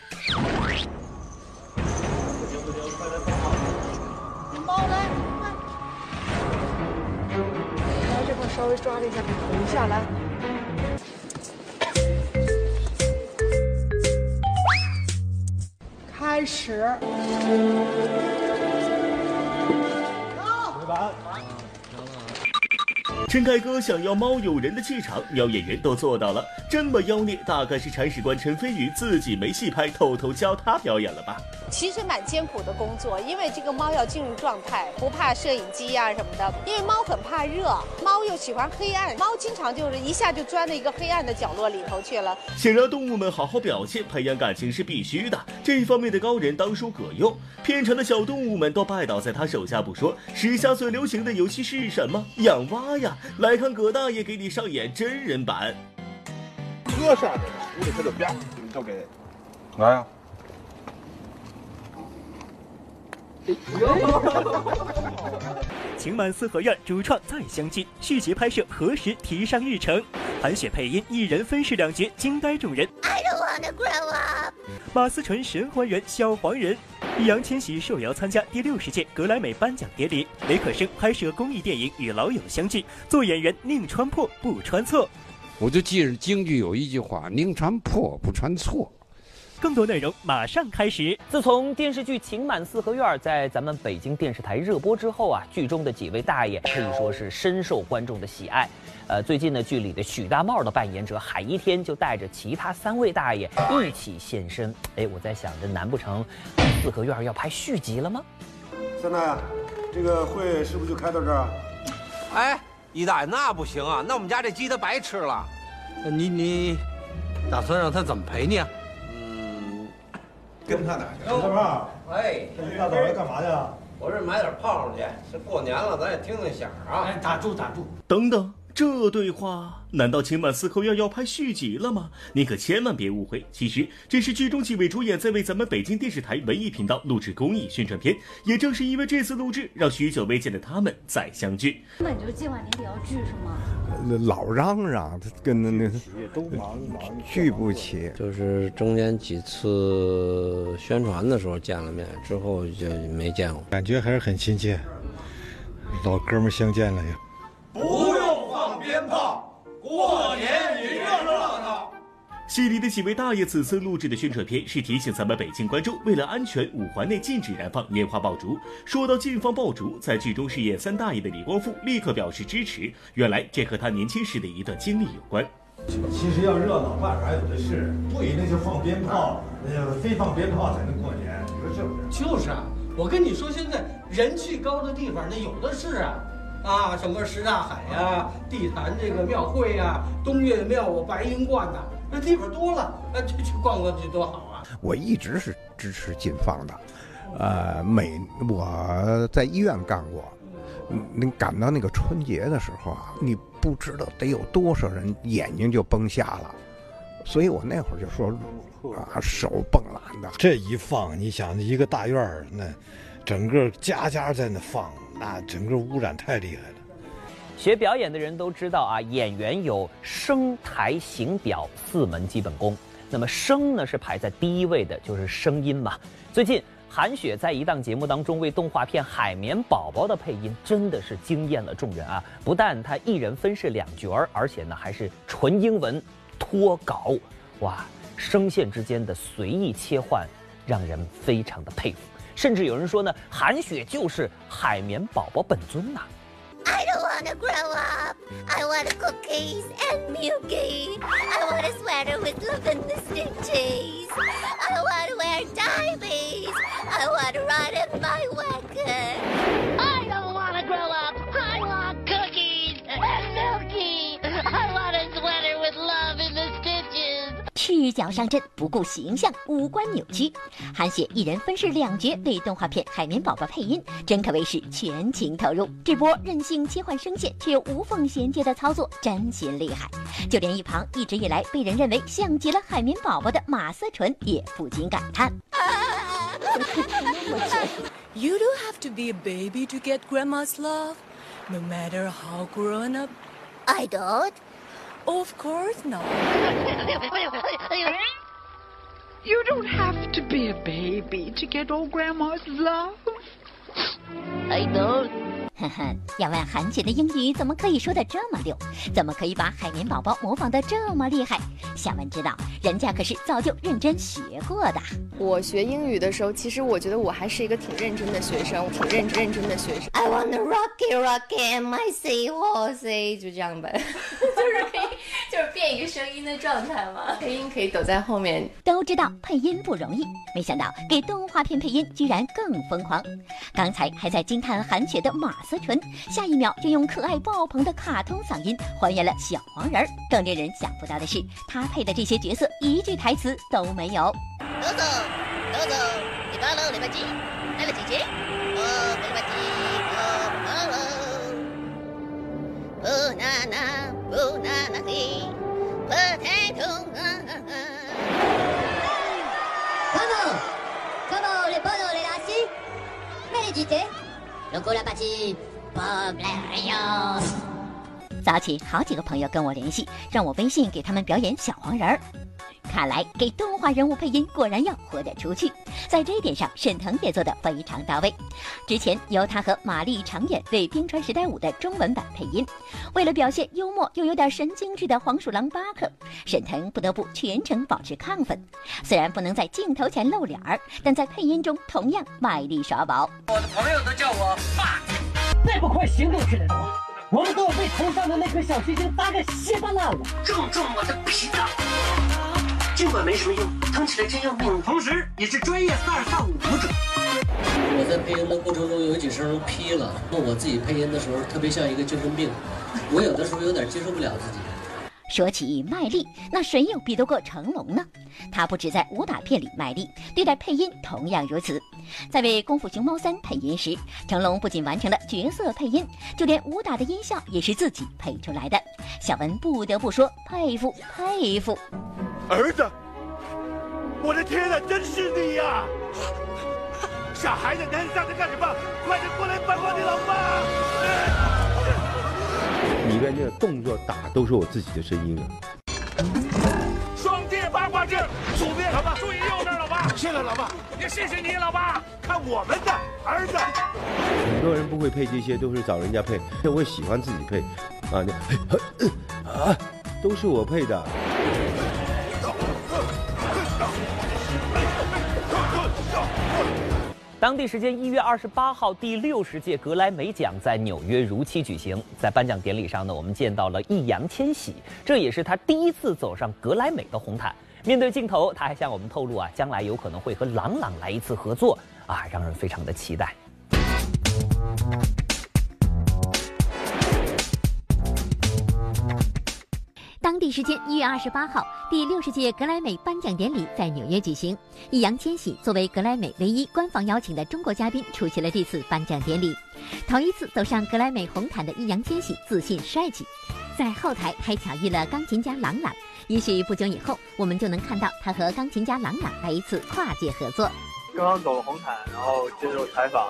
Speaker 45: 猫来，来这块稍微抓了一下，捧下来。开始。
Speaker 46: 回板。
Speaker 6: 陈凯歌想要猫有人的气场，喵演员都做到了。这么妖孽，大概是铲屎官陈飞宇自己没戏拍，偷偷教他表演了吧？
Speaker 47: 其实蛮艰苦的工作，因为这个猫要进入状态，不怕摄影机呀、什么的。因为猫很怕热，猫又喜欢黑暗，猫经常就是一下就钻到一个黑暗的角落里头去了。
Speaker 6: 想让动物们好好表现，培养感情是必须的。这方面的高人当属葛优，片场的小动物们都拜倒在他手下不说。时下最流行的游戏是什么？养蛙呀！来看葛大爷给你上演真人版。
Speaker 43: 搁上面，屋里他就啪，你都给来呀！
Speaker 1: 情满四合院主创再相聚，续集拍摄何时提上日程？韩雪配音，一人分饰两角，惊呆众人。
Speaker 29: I don't wanna grow up。
Speaker 1: 马思纯神还原小黄人，易烊千玺受邀参加第六十届格莱美颁奖典礼。雷可生拍摄公益电影与老友相聚，做演员宁穿破不穿错。
Speaker 48: 我就记着京剧有一句话：宁穿破不穿错。
Speaker 1: 更多内容马上开始。
Speaker 3: 自从电视剧《情满四合院》在咱们北京电视台热播之后啊，剧中的几位大爷可以说是深受观众的喜爱。呃，最近呢，剧里的许大茂的扮演者海一天就带着其他三位大爷一起现身。哎，我在想，这难不成四合院要拍续集了吗？
Speaker 41: 三大爷，这个会是不是就开到这儿啊？
Speaker 49: 哎，一大爷，那不行啊，那我们家这鸡他白吃了。你你打算让他怎么赔你啊？
Speaker 41: 跟他哪去？
Speaker 49: 小
Speaker 41: 胖，
Speaker 49: 哎，
Speaker 41: 这一大早来干嘛去啊？
Speaker 49: 我这买点炮仗去，这过年了，咱也听听响啊。
Speaker 32: 哎，打住打住！
Speaker 6: 等等，这对话难道情满四合院要拍续集了吗？你可千万别误会，其实这是剧中几位主演在为咱们北京电视台文艺频道录制公益宣传片。也正是因为这次录制，让许久未见的他们再相聚。
Speaker 36: 那你就计划年底要聚是吗？
Speaker 50: 老嚷嚷，他跟那那
Speaker 41: 都忙忙
Speaker 50: 聚不起。
Speaker 49: 就是中间几次宣传的时候见了面，之后就没见过，
Speaker 41: 感觉还是很亲切，老哥们相见了呀。
Speaker 32: 不用放鞭炮，过年也热闹。
Speaker 6: 戏里的几位大爷此次录制的宣传片是提醒咱们北京观众，为了安全，五环内禁止燃放烟花爆竹。说到禁放爆竹，在剧中饰演三大爷的李光复立刻表示支持。原来这和他年轻时的一段经历有关。
Speaker 41: 其实要热闹，办法还有的是，不一定就放鞭炮，呃，非放鞭炮才能过年，你说是不是？
Speaker 32: 就是啊，我跟你说，现在人气高的地方那有的是啊，啊，什么什刹海呀、地坛这个庙会呀、东岳庙啊、白云观呐、那地方多了，那去去逛逛去多好啊！
Speaker 50: 我一直是支持禁放的，呃，每我在医院干过，你赶到那个春节的时候啊，你不知道得有多少人眼睛就崩瞎了，所以我那会儿就说啊，手蹦懒的。
Speaker 41: 这一放，你想一个大院儿，那整个家家在那放，那整个污染太厉害了。
Speaker 3: 学表演的人都知道啊，演员有声、台、形、表四门基本功。那么声呢是排在第一位的，就是声音嘛。最近韩雪在一档节目当中为动画片《海绵宝宝》的配音，真的是惊艳了众人啊！不但她一人分饰两角儿，而且呢还是纯英文脱稿，哇，声线之间的随意切换，让人非常的佩服。甚至有人说呢，韩雪就是海绵宝宝本尊呐、
Speaker 29: I don't wanna grow up. I want cookies and milky. I want a sweater with love and the stitches. I want to wear diamonds. I want to ride in my wagon. 日脚上阵，不顾形象，五官扭曲。韩雪一人分饰两角为动画片《海绵宝宝》配音，真可谓是全情投入。这波任性切换声线却又无缝衔接的操作，真心厉害。就连一旁一直以来被人认为像极了海绵宝宝的马思纯也不禁感叹。
Speaker 51: You don't have to be a baby to get grandma's love, no matter how grown up.
Speaker 29: I don't.
Speaker 51: Of course not.
Speaker 52: You don't have to be a baby to get old grandma's love.
Speaker 29: I don't. 哼哼，要问韩雪的英语怎么可以说的这么溜？怎么可以把海绵宝宝模仿的这么厉害？小文知道，人家可是早就认真学过的。
Speaker 45: 我学英语的时候，其实我觉得我还是一个挺认真的学生，挺认认真的学生。
Speaker 29: I wanna rocky rocky my seahorse，就这样呗。
Speaker 45: 就是可以，就是变一个声音的状态嘛。配音可以躲在后面。
Speaker 29: 都知道配音不容易，没想到给动画片配音居然更疯狂。刚才还在惊叹韩雪的马思纯，下一秒就用可爱爆棚的卡通嗓音还原了小黄人儿。更令人想不到的是，他配的这些角色一句台词都没有。早起，好几个朋友跟我联系，让我微信给他们表演小黄人儿。看来给动画人物配音果然要活得出去，在这一点上，沈腾也做得非常到位。之前由他和马丽常演为《冰川时代五》的中文版配音，为了表现幽默又有点神经质的黄鼠狼巴克，沈腾不得不全程保持亢奋。虽然不能在镜头前露脸儿，但在配音中同样卖力耍宝。
Speaker 32: 我的朋友都叫我爸。
Speaker 53: 再不快行动起来的话，我们都要被头上的那颗小星星砸个稀巴烂了。
Speaker 32: 正中我的脾脏。尽管没什么用，疼起来真要命。同时，也是专业萨尔萨舞者。
Speaker 54: 我在配音的过程中有几声劈了，那我自己配音的时候特别像一个精神病，我有的时候有点接受不了自己。
Speaker 29: 说起卖力，那谁又比得过成龙呢？他不止在武打片里卖力，对待配音同样如此。在为《功夫熊猫三》配音时，成龙不仅完成了角色配音，就连武打的音效也是自己配出来的。小文不得不说佩服佩服。
Speaker 55: 儿子，我的天哪，真是你呀！傻孩子，你还站着干什么？快点过来帮帮你老爸！
Speaker 56: 里面那个动作打都是我自己的声音了。
Speaker 55: 双剑八卦阵，左边老爸，注意右边老爸。谢了老爸，也谢谢你老爸。看我们的儿子。
Speaker 56: 很多人不会配这些，都是找人家配。我喜欢自己配，啊，你 啊，都是我配的。
Speaker 3: 当地时间一月二十八号，第六十届格莱美奖在纽约如期举行。在颁奖典礼上呢，我们见到了易烊千玺，这也是他第一次走上格莱美的红毯。面对镜头，他还向我们透露啊，将来有可能会和朗朗来一次合作啊，让人非常的期待。
Speaker 57: 当地时间一月二十八号，第六十届格莱美颁奖典礼在纽约举行。易烊千玺作为格莱美唯一官方邀请的中国嘉宾，出席了这次颁奖典礼。头一次走上格莱美红毯的易烊千玺自信帅气，在后台还巧遇了钢琴家郎朗。也许不久以后，我们就能看到他和钢琴家郎朗来一次跨界合作。
Speaker 58: 刚刚走了红毯，然后接受采访，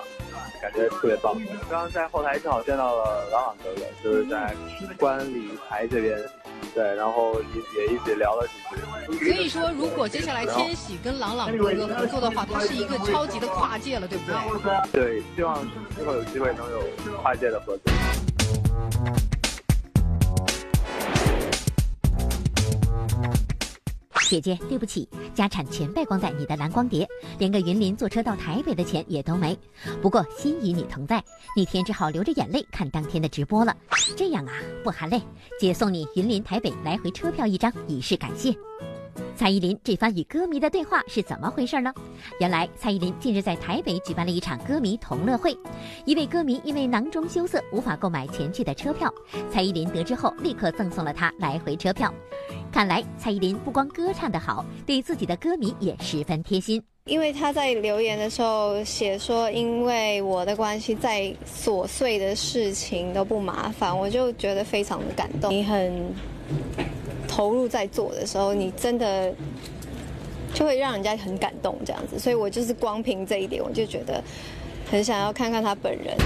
Speaker 58: 感觉特别棒。刚刚在后台正好见到了朗朗哥哥，就是在观礼台这边。对，然后也也一起聊了几句。
Speaker 59: 所以说，如果接下来千玺跟朗朗哥哥合作的话，他是一个超级的跨界了，对不对？
Speaker 58: 对，希望之后有机会能有跨界的合作。
Speaker 57: 姐姐，对不起，家产全败光在你的蓝光碟，连个云林坐车到台北的钱也都没。不过心与你同在，那天只好流着眼泪看当天的直播了。这样啊，不含泪，姐送你云林台北来回车票一张，以示感谢。蔡依林这番与歌迷的对话是怎么回事呢？原来蔡依林近日在台北举办了一场歌迷同乐会，一位歌迷因为囊中羞涩无法购买前去的车票，蔡依林得知后立刻赠送了他来回车票。看来蔡依林不光歌唱得好，对自己的歌迷也十分贴心。
Speaker 60: 因为他在留言的时候写说，因为我的关系，再琐碎的事情都不麻烦，我就觉得非常的感动。你很投入在做的时候，你真的就会让人家很感动这样子。所以我就是光凭这一点，我就觉得很想要看看他本人。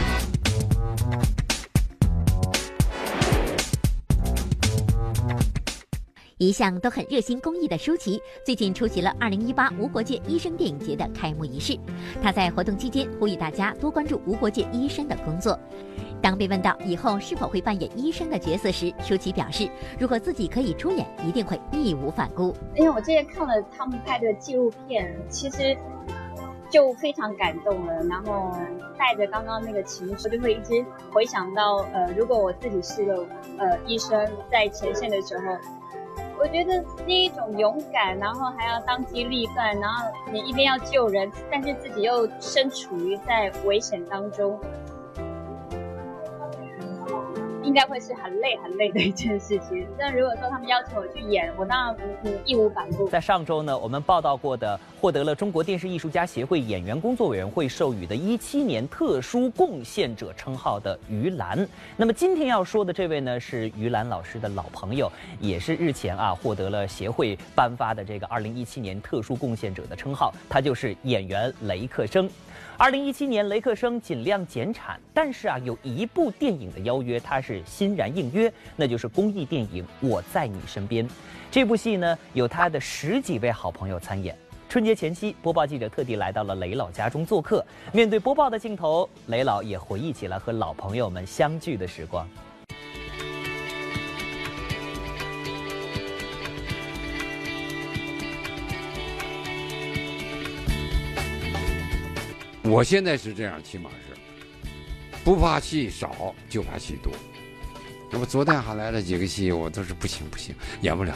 Speaker 57: 一向都很热心公益的舒淇，最近出席了2018无国界医生电影节的开幕仪式。她在活动期间呼吁大家多关注无国界医生的工作。当被问到以后是否会扮演医生的角色时，舒淇表示，如果自己可以出演，一定会义无反顾。
Speaker 61: 因为我之前看了他们拍的纪录片，其实就非常感动了。然后带着刚刚那个情绪，就会一直回想到，呃，如果我自己是个呃医生，在前线的时候。我觉得那一种勇敢，然后还要当机立断，然后你一边要救人，但是自己又身处于在危险当中。应该会是很累很累的一件事情。但如果说他们要求我去演，我当然嗯义无反顾。
Speaker 3: 在上周呢，我们报道过的获得了中国电视艺术家协会演员工作委员会授予的一七年特殊贡献者称号的于兰。那么今天要说的这位呢，是于兰老师的老朋友，也是日前啊获得了协会颁发的这个二零一七年特殊贡献者的称号，他就是演员雷克生。二零一七年，雷克生尽量减产，但是啊，有一部电影的邀约，他是欣然应约，那就是公益电影《我在你身边》。这部戏呢，有他的十几位好朋友参演。春节前夕，播报记者特地来到了雷老家中做客，面对播报的镜头，雷老也回忆起了和老朋友们相聚的时光。
Speaker 48: 我现在是这样，起码是不怕戏少，就怕戏多。那么昨天还来了几个戏，我都是不行不行，演不了。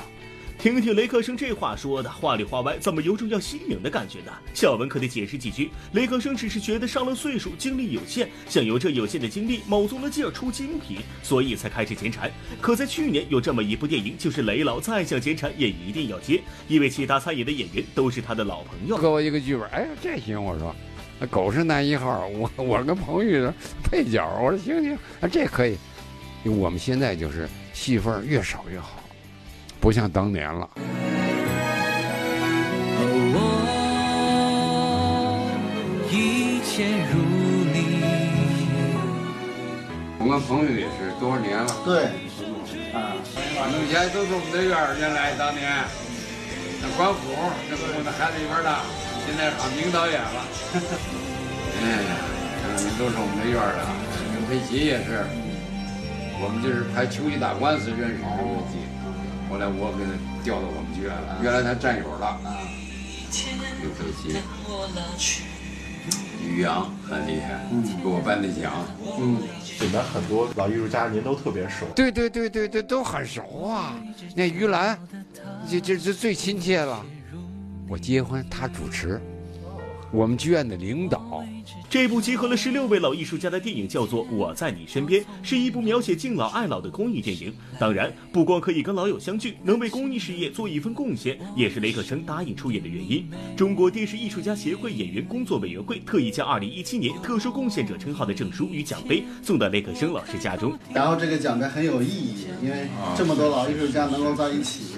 Speaker 6: 听听雷克生这话说的，话里话外怎么有种要吸影的感觉呢？小文可得解释几句。雷克生只是觉得上了岁数，精力有限，想由这有限的精力卯足了劲儿出精品，所以才开始减产。可在去年有这么一部电影，就是雷老再想减产也一定要接，因为其他参演的演员都是他的老朋友。
Speaker 48: 给我一个剧本，哎呀，这行，我说。那狗是男一号，我我跟彭昱是配角。我说行行，啊这可以。我们现在就是戏份越少越好，不像当年了。我一切如你。我跟彭昱也是多少年了？
Speaker 62: 对，
Speaker 48: 啊，反正现在都是我们的院儿，原来当年那管虎，那是我们孩子一边大。现在喊名导演了，哎呀，你都是我们的院儿的，刘佩琦也是，我们就是拍《秋季打官司》认识刘佩琦，后来我给他调到我们剧院了，原来他战友了。刘佩琦、于洋很厉害，嗯，给我颁的奖，
Speaker 62: 嗯，里面很多老艺术家您都特别熟，
Speaker 48: 对对对对对，都很熟啊。那于兰，这这这最亲切了。我结婚，他主持，我们剧院的领导。
Speaker 6: 这部集合了十六位老艺术家的电影叫做《我在你身边》，是一部描写敬老爱老的公益电影。当然，不光可以跟老友相聚，能为公益事业做一份贡献，也是雷克生答应出演的原因。中国电视艺术家协会演员工作委员会特意将二零一七年特殊贡献者称号的证书与奖杯送到雷克生老师家中。
Speaker 62: 然后这个奖杯很有意义，因为这么多老艺术家能够在一起。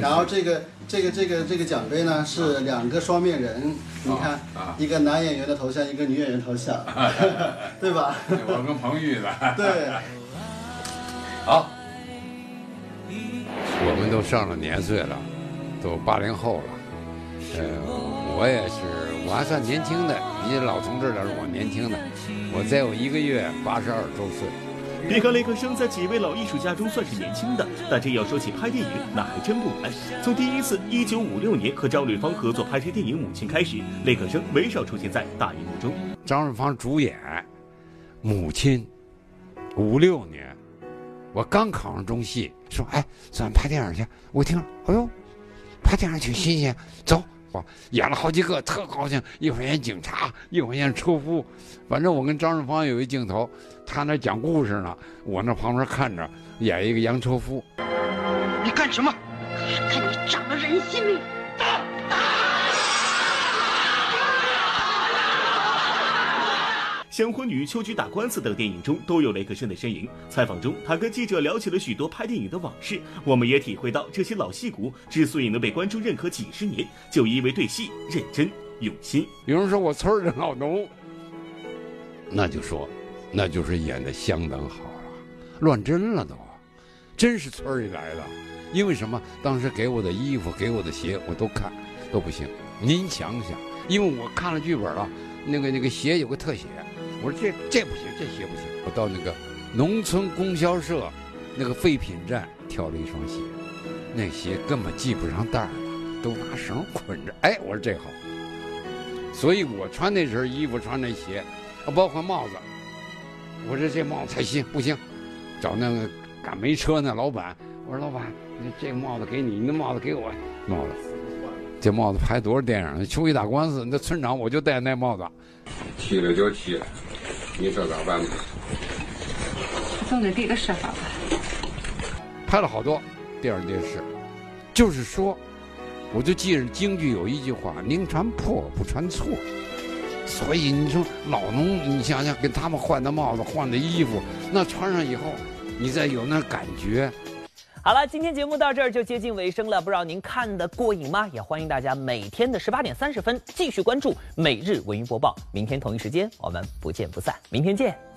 Speaker 62: 然后这个。这个这个这个奖杯呢是两个双面人，你看，一个男演员的头像，一个女演员头像，对吧？
Speaker 48: 我跟彭昱的。
Speaker 62: 对。
Speaker 48: 好，我们都上了年岁了，都八零后了。呃，我也是，我还算年轻的，比老同志来说我年轻的。我再有一个月八十二周岁。
Speaker 6: 别看雷克生在几位老艺术家中算是年轻的，但真要说起拍电影，那还真不晚。从第一次一九五六年和张瑞芳合作拍摄电影《母亲》开始，雷克生没少出现在大荧幕中。
Speaker 48: 张瑞芳主演《母亲》，五六年，我刚考上中戏，说：“哎，咱拍电影去。”我听，哎呦，拍电影挺新鲜，走。演了好几个，特高兴。一会儿演警察，一会儿演车夫，反正我跟张顺芳有一镜头，他那讲故事呢，我那旁边看着，演一个洋车夫。
Speaker 52: 你干什么？看你长了人心没有？
Speaker 6: 像《婚女》《秋菊打官司》等电影中都有雷克逊的身影。采访中，他跟记者聊起了许多拍电影的往事。我们也体会到，这些老戏骨之所以能被观众认可几十年，就因为对戏认真用心。
Speaker 48: 有人说我村里的老农，那就说，那就是演的相当好了，乱真了都，真是村里来的。因为什么？当时给我的衣服、给我的鞋，我都看，都不行。您想想，因为我看了剧本了，那个那个鞋有个特写。我说这这不行，这鞋不行。我到那个农村供销社那个废品站挑了一双鞋，那鞋根本系不上带儿，都拿绳捆着。哎，我说这好。所以我穿那身衣服，穿那鞋，包括帽子。我说这帽子才新，不行，找那个赶煤车那老板。我说老板，这帽子给你，你那帽子给我。帽子，这帽子拍多少电影？出去打官司，那村长我就戴那帽子。踢了就踢了。你说咋办吧？
Speaker 52: 总得给个说法吧。
Speaker 48: 拍了好多电影电视，就是说，我就记着京剧有一句话：“宁穿破不穿错。”所以你说老农，你想想给他们换的帽子、换的衣服，那穿上以后，你再有那感觉。
Speaker 3: 好了，今天节目到这儿就接近尾声了，不知道您看得过瘾吗？也欢迎大家每天的十八点三十分继续关注每日文娱播报。明天同一时间我们不见不散，明天见。